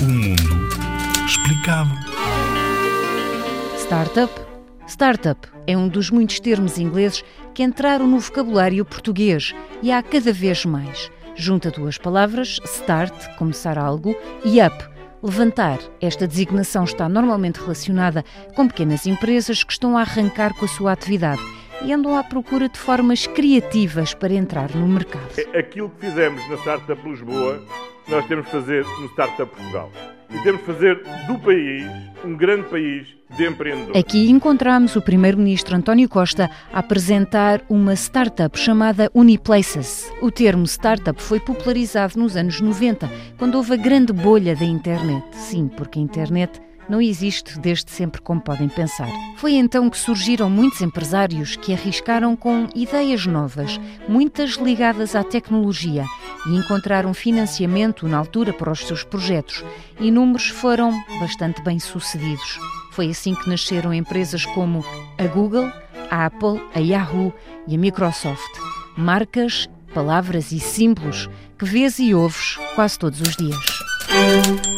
O mundo explicado. Startup? Startup é um dos muitos termos ingleses que entraram no vocabulário português e há cada vez mais. Junta duas palavras, start, começar algo, e up, levantar. Esta designação está normalmente relacionada com pequenas empresas que estão a arrancar com a sua atividade e andam à procura de formas criativas para entrar no mercado. Aquilo que fizemos na Startup Lisboa, nós temos de fazer no Startup Portugal. E temos de fazer do país um grande país de empreendedores. Aqui encontramos o primeiro-ministro António Costa a apresentar uma startup chamada Uniplaces. O termo startup foi popularizado nos anos 90, quando houve a grande bolha da internet. Sim, porque a internet não existe desde sempre como podem pensar. Foi então que surgiram muitos empresários que arriscaram com ideias novas, muitas ligadas à tecnologia, e encontraram financiamento na altura para os seus projetos. E foram bastante bem sucedidos. Foi assim que nasceram empresas como a Google, a Apple, a Yahoo e a Microsoft. Marcas, palavras e símbolos que vês e ouves quase todos os dias.